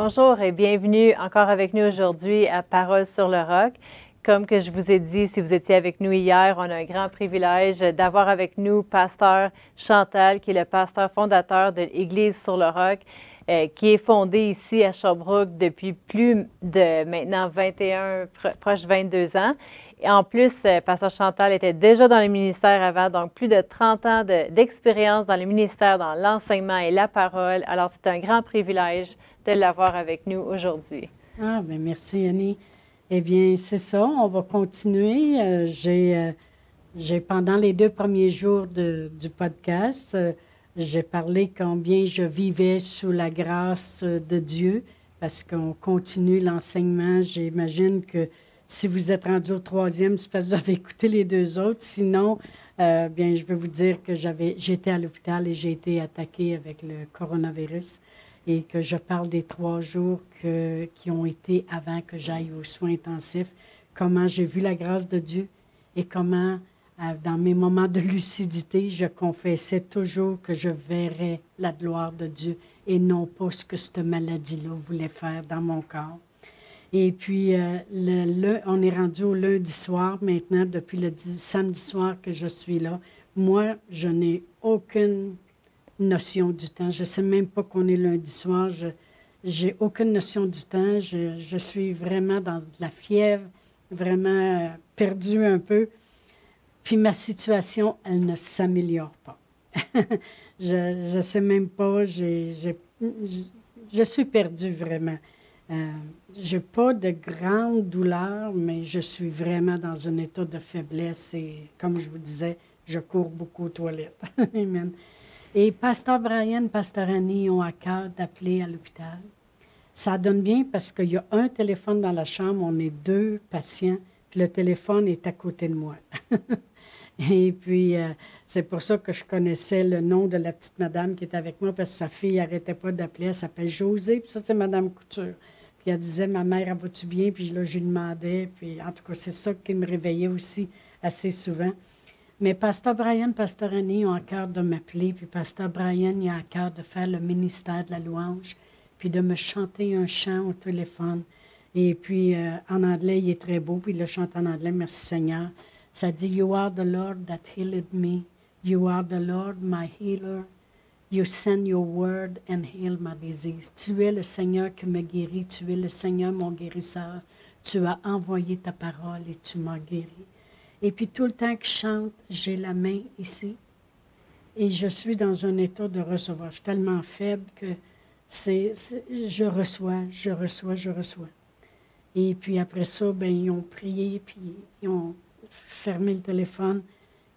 Bonjour et bienvenue encore avec nous aujourd'hui à Parole sur le roc. Comme que je vous ai dit, si vous étiez avec nous hier, on a un grand privilège d'avoir avec nous pasteur Chantal, qui est le pasteur fondateur de l'Église sur le roc, euh, qui est fondée ici à Sherbrooke depuis plus de maintenant 21, proche 22 ans. Et en plus, euh, pasteur Chantal était déjà dans le ministère avant, donc plus de 30 ans d'expérience dans le ministère, dans l'enseignement et la parole. Alors, c'est un grand privilège de l'avoir avec nous aujourd'hui. Ah, bien, merci Annie. Eh bien, c'est ça, on va continuer. Euh, euh, j'ai, pendant les deux premiers jours du podcast, euh, j'ai parlé combien je vivais sous la grâce de Dieu parce qu'on continue l'enseignement. J'imagine que si vous êtes rendu au troisième, c'est parce que vous avez écouté les deux autres. Sinon, bien, je vais vous dire que j'avais, j'étais à l'hôpital et j'ai été attaqué avec le coronavirus et que je parle des trois jours qui ont été avant que j'aille aux soins intensifs, comment j'ai vu la grâce de Dieu et comment, euh, dans mes moments de lucidité, je confessais toujours que je verrais la gloire de Dieu et non pas ce que cette maladie-là voulait faire dans mon corps. Et puis, euh, le, on est rendu au lundi soir maintenant, depuis le samedi soir que je suis là. Moi, je n'ai aucune notion du temps. Je ne sais même pas qu'on est lundi soir. Je n'ai aucune notion du temps. Je, suis vraiment dans de la fièvre, vraiment euh, perdue un peu. Puis ma situation, elle ne s'améliore pas. je ne sais même pas. je, suis perdue vraiment. Euh, je n'ai pas de grande douleur, mais je suis vraiment dans un état de faiblesse et, comme je vous disais, je cours beaucoup aux toilettes. Amen. Et Pasteur Brian, Pasteur Annie ont à cœur d'appeler à l'hôpital. Ça donne bien parce qu'il y a un téléphone dans la chambre, on est deux patients, puis le téléphone est à côté de moi. Et puis, euh, c'est pour ça que je connaissais le nom de la petite madame qui est avec moi, parce que sa fille n'arrêtait pas d'appeler. Elle s'appelle Josée, puis ça, c'est Madame Couture. Puis elle disait, ma mère, va-tu bien? Puis là, je lui demandais. Puis en tout cas, c'est ça qui me réveillait aussi assez souvent. Mais Pasteur Brian, Pasteur Annie ont à cœur de m'appeler, puis Pasteur Brian il a à cœur de faire le ministère de la louange, puis de me chanter un chant au téléphone. Et puis euh, en anglais, il est très beau, puis il le chante en anglais, merci Seigneur. Ça dit You are the Lord that healed me. You are the Lord my healer. You send your word and heal my disease. Tu es le Seigneur qui me guérit. Tu es le Seigneur mon guérisseur. Tu as envoyé ta parole et tu m'as guéri. Et puis tout le temps que je chante, j'ai la main ici. Et je suis dans un état de recevoir. Je suis tellement faible que je reçois, je reçois, je reçois. Et puis après ça, ben, ils ont prié, puis ils ont fermé le téléphone.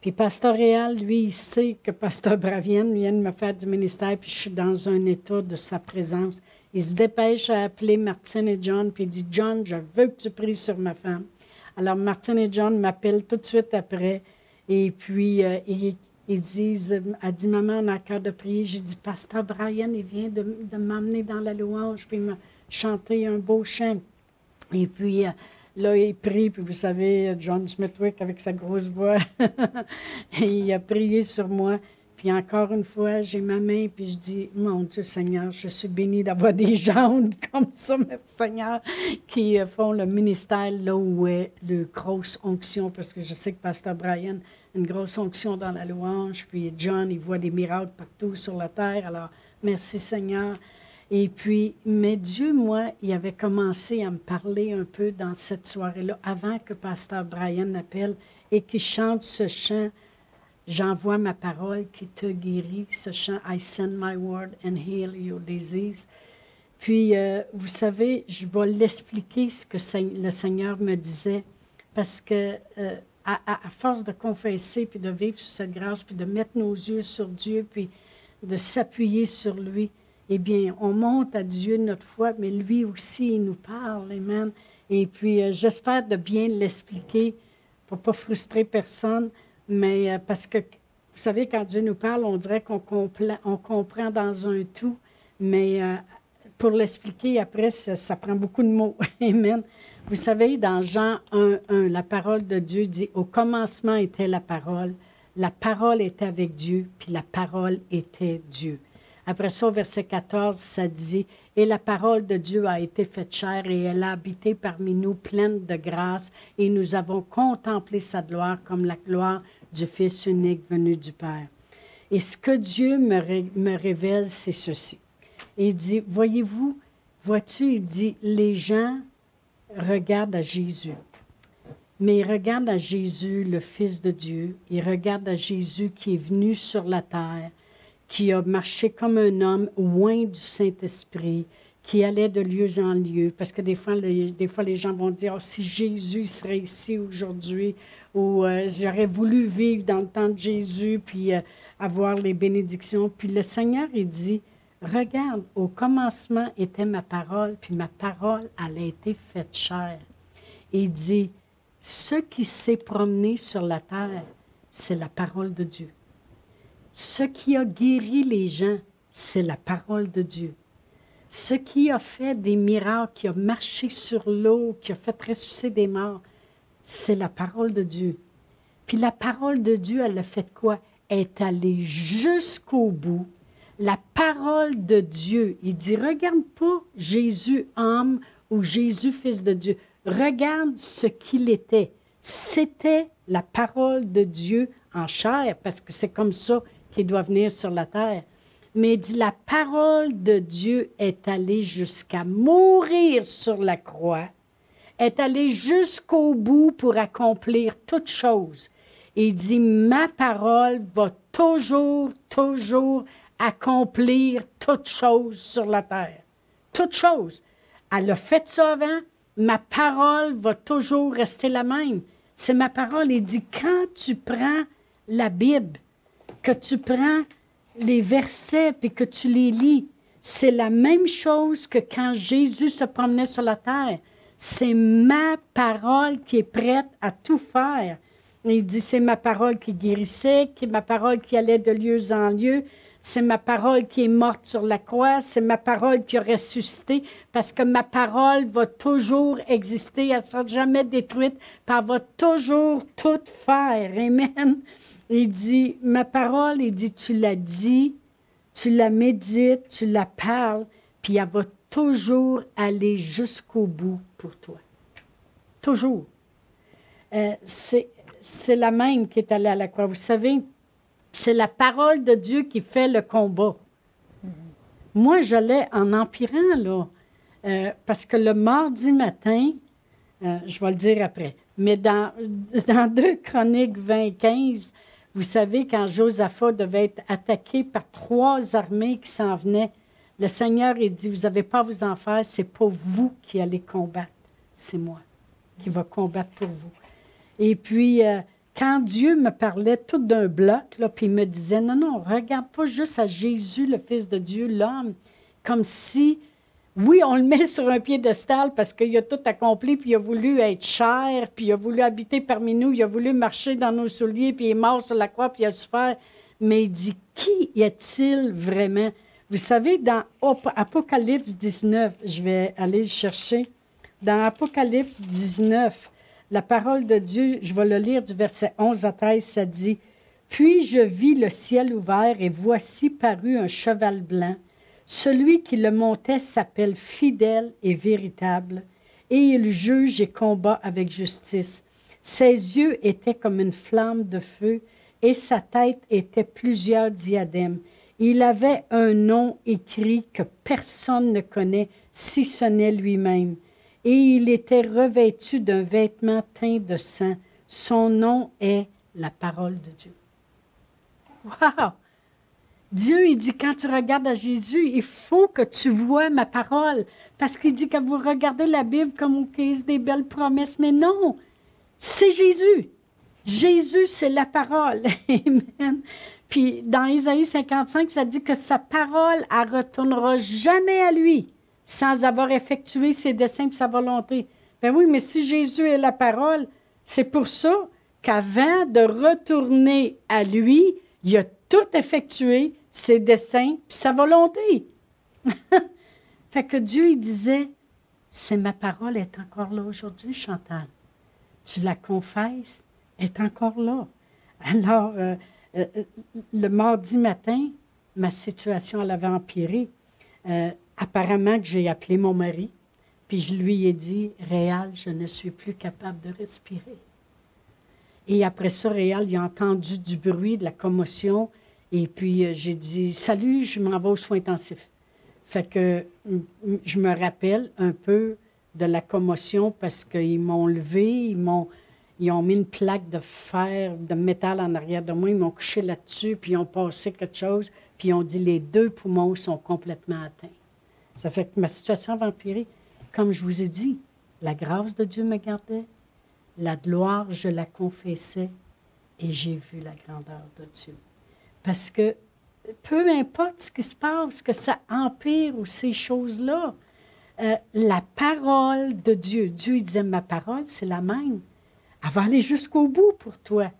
Puis Pasteur Réal, lui, il sait que Pasteur Bravienne vient de me faire du ministère, puis je suis dans un état de sa présence. Il se dépêche à appeler Martine et John, puis il dit John, je veux que tu pries sur ma femme. Alors, Martin et John m'appellent tout de suite après. Et puis, euh, ils, disent, a dit, maman, on a cœur de prier. J'ai dit, Pasteur Brian, il vient de, m'amener dans la louange, puis il m'a chanté un beau chant. Et puis, euh, là, il prie, puis vous savez, John Smithwick, avec sa grosse voix, il a prié sur moi. Puis encore une fois, j'ai ma main, puis je dis, mon Dieu Seigneur, je suis bénie d'avoir des gens comme ça, merci Seigneur, qui font le ministère là où est le grosse onction, parce que je sais que Pasteur Brian a une grosse onction dans la louange, puis John, il voit des miracles partout sur la terre, alors merci Seigneur. Et puis, mais Dieu, moi, il avait commencé à me parler un peu dans cette soirée-là, avant que Pasteur Brian appelle et qu'il chante ce chant J'envoie ma parole qui te guérit, ce chant I send my word and heal your disease. Puis, euh, vous savez, je vais l'expliquer ce que le Seigneur me disait, parce que euh, à, force de confesser, puis de vivre sous cette grâce, puis de mettre nos yeux sur Dieu, puis de s'appuyer sur lui, eh bien, on monte à Dieu notre foi, mais lui aussi, il nous parle, Amen. Et puis, euh, j'espère de bien l'expliquer pour ne pas frustrer personne. Mais euh, parce que, vous savez, quand Dieu nous parle, on dirait qu'on on comprend dans un tout, mais euh, pour l'expliquer après, ça, prend beaucoup de mots. Amen. Vous savez, dans Jean 1, 1, la parole de Dieu dit, au commencement était la parole, la parole était avec Dieu, puis la parole était Dieu. Après ça, au verset 14, ça dit, Et la parole de Dieu a été faite chair et elle a habité parmi nous pleine de grâce et nous avons contemplé sa gloire comme la gloire du Fils unique venu du Père. Et ce que Dieu me, révèle, c'est ceci. Il dit, voyez-vous, vois-tu, il dit, les gens regardent à Jésus. Mais ils regardent à Jésus, le Fils de Dieu. Ils regardent à Jésus qui est venu sur la terre, qui a marché comme un homme loin du Saint-Esprit, qui allait de lieu en lieu. Parce que des fois, les, des fois, les gens vont dire oh, si Jésus serait ici aujourd'hui, ou euh, j'aurais voulu vivre dans le temps de Jésus, puis euh, avoir les bénédictions. Puis le Seigneur, il dit Regarde, au commencement était ma parole, puis ma parole, elle a été faite chair. Il dit ce qui s'est promené sur la terre, c'est la parole de Dieu. Ce qui a guéri les gens, c'est la parole de Dieu. Ce qui a fait des miracles, qui a marché sur l'eau, qui a fait ressusciter des morts, c'est la parole de Dieu. Puis la parole de Dieu, elle a fait quoi? Elle est allée jusqu'au bout. La parole de Dieu, il dit, regarde pas Jésus homme ou Jésus fils de Dieu. Regarde ce qu'il était. C'était la parole de Dieu en chair, parce que c'est comme ça qu'il doit venir sur la terre. Mais il dit, la parole de Dieu est allée jusqu'à mourir sur la croix, est allée jusqu'au bout pour accomplir toute chose. Et il dit, ma parole va toujours, toujours accomplir toute chose sur la terre. Toute chose. Elle a fait ça avant, ma parole va toujours rester la même. C'est ma parole. Il dit, quand tu prends la Bible, que tu prends les versets et que tu les lis, c'est la même chose que quand Jésus se promenait sur la terre. C'est ma parole qui est prête à tout faire. Il dit, c'est ma parole qui guérissait, qui ma parole qui allait de lieu en lieu, c'est ma parole qui est morte sur la croix, c'est ma parole qui a ressuscité, parce que ma parole va toujours exister, elle ne sera jamais détruite, puis elle va toujours tout faire. Amen. Il dit, ma parole, il dit, tu la dis, tu la médites, tu la parles, puis elle va toujours aller jusqu'au bout pour toi. Toujours. Euh, c'est la même qui est allée à la croix. Vous savez, c'est la parole de Dieu qui fait le combat. Moi, j'allais en empirant, là, euh, parce que le mardi matin, euh, je vais le dire après, mais dans, dans 2 Chroniques 20, 15, vous savez, quand Josaphat devait être attaqué par trois armées qui s'en venaient, le Seigneur a dit, vous n'avez pas à vous en faire, c'est pas vous qui allez combattre, c'est moi qui va combattre pour vous. Et puis, euh, quand Dieu me parlait tout d'un bloc, puis il me disait, non, non, regarde pas juste à Jésus, le Fils de Dieu, l'homme, comme si, oui, on le met sur un piédestal parce qu'il a tout accompli, puis il a voulu être cher, puis il a voulu habiter parmi nous, il a voulu marcher dans nos souliers, puis il est mort sur la croix, puis il a souffert. Mais il dit, qui est-il vraiment? Vous savez, dans Apocalypse 19, je vais aller le chercher, dans Apocalypse 19, la parole de Dieu, je vais le lire du verset 11 à 13, ça dit Puis je vis le ciel ouvert, et voici parut un cheval blanc. Celui qui le montait s'appelle fidèle et véritable, et il juge et combat avec justice. Ses yeux étaient comme une flamme de feu, et sa tête était plusieurs diadèmes. Il avait un nom écrit que personne ne connaît, si ce n'est lui-même et il était revêtu d'un vêtement teint de sang. Son nom est la parole de Dieu. Wow! Dieu, il dit, quand tu regardes à Jésus, il faut que tu vois ma parole. Parce qu'il dit que vous regardez la Bible comme au case des belles promesses. Mais non, c'est Jésus. Jésus, c'est la parole. Amen. Puis dans Isaïe 55, ça dit que sa parole, elle retournera jamais à lui sans avoir effectué ses desseins et sa volonté. Ben oui, mais si Jésus est la parole, c'est pour ça qu'avant de retourner à lui, il a tout effectué, ses desseins et sa volonté. fait que Dieu, il disait, c'est ma parole est encore là aujourd'hui, Chantal. Tu la confesses, est encore là. Alors, euh, euh, le mardi matin, ma situation elle avait empiré. Euh, apparemment j'ai appelé mon mari, puis je lui ai dit, Réal, je ne suis plus capable de respirer. Et après ça, Réal, il a entendu du bruit, de la commotion, et puis euh, j'ai dit, salut, je m'en vais aux soins intensifs. Fait que je me rappelle un peu de la commotion parce qu'ils m'ont levé, ils m'ont ils ont mis une plaque de fer, de métal en arrière de moi, ils m'ont couché là-dessus, puis ils ont passé quelque chose, puis ils ont dit les deux poumons sont complètement atteints. Ça fait que ma situation va empirer. Comme je vous ai dit, la grâce de Dieu me gardait, la gloire, je la confessais, et j'ai vu la grandeur de Dieu. Parce que peu importe ce qui se passe, que ça empire ou ces choses-là, euh, la parole de Dieu, Dieu disait, ma parole, c'est la même. Elle va aller jusqu'au bout pour toi.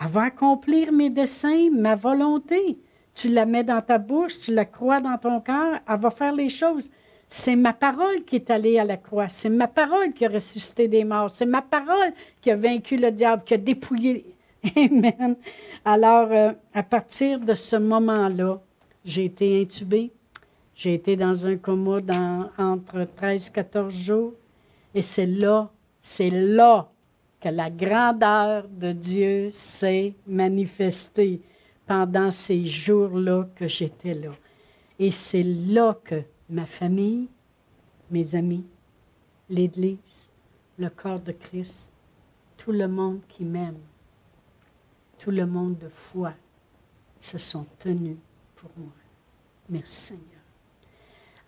Elle va accomplir mes desseins, ma volonté. Tu la mets dans ta bouche, tu la crois dans ton cœur, elle va faire les choses. C'est ma parole qui est allée à la croix. C'est ma parole qui a ressuscité des morts. C'est ma parole qui a vaincu le diable, qui a dépouillé. Amen. Alors, euh, à partir de ce moment-là, j'ai été intubée. J'ai été dans un coma entre 13 et 14 jours. Et c'est là, c'est là que la grandeur de Dieu s'est manifestée pendant ces jours-là que j'étais là. Et c'est là que ma famille, mes amis, l'Église, le corps de Christ, tout le monde qui m'aime, tout le monde de foi se sont tenus pour moi. Merci Seigneur.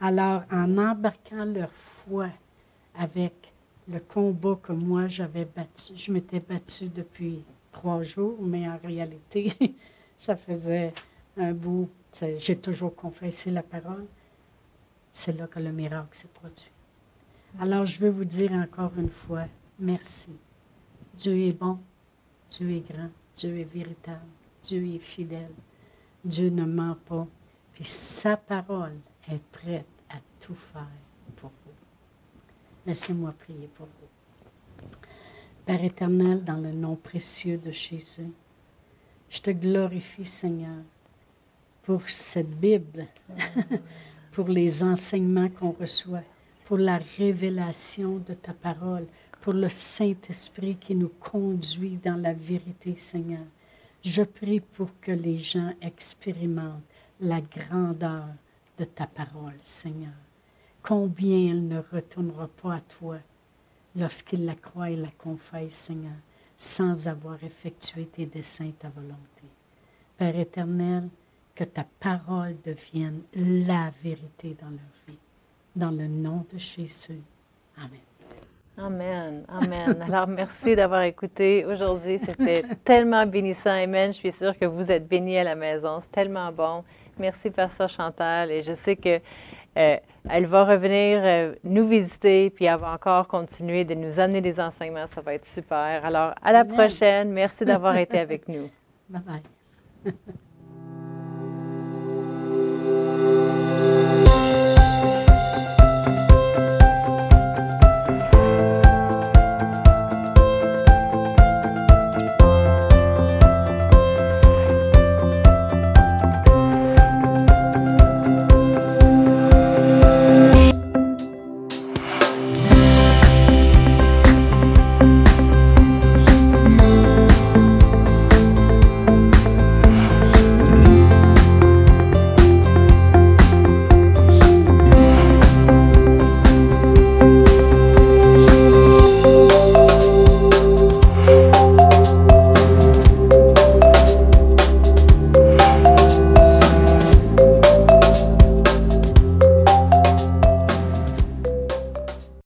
Alors, en embarquant leur foi avec le combat que moi j'avais battu. Je m'étais battue depuis trois jours, mais en réalité, ça faisait un bout. J'ai toujours confessé la parole. C'est là que le miracle s'est produit. Alors, je veux vous dire encore une fois, merci. Dieu est bon, Dieu est grand, Dieu est véritable, Dieu est fidèle, Dieu ne ment pas, puis sa parole est prête à tout faire Laissez-moi prier pour vous. Père éternel, dans le nom précieux de Jésus, je te glorifie, Seigneur, pour cette Bible, pour les enseignements qu'on reçoit, pour la révélation de ta parole, pour le Saint-Esprit qui nous conduit dans la vérité, Seigneur. Je prie pour que les gens expérimentent la grandeur de ta parole, Seigneur combien elle ne retournera pas à toi lorsqu'il la croit et la confesse, Seigneur, sans avoir effectué tes desseins, ta volonté. Père éternel, que ta parole devienne la vérité dans leur vie. Dans le nom de Jésus. Amen. Amen, Amen. Alors, merci d'avoir écouté aujourd'hui. C'était tellement bénissant. Amen. Je suis sûre que vous êtes bénis à la maison. C'est tellement bon. Merci, Pasteur Chantal. Et je sais que euh, elle va revenir euh, nous visiter, puis elle va encore continuer de nous amener des enseignements. Ça va être super. Alors, à la prochaine. Merci d'avoir été avec nous. Bye bye.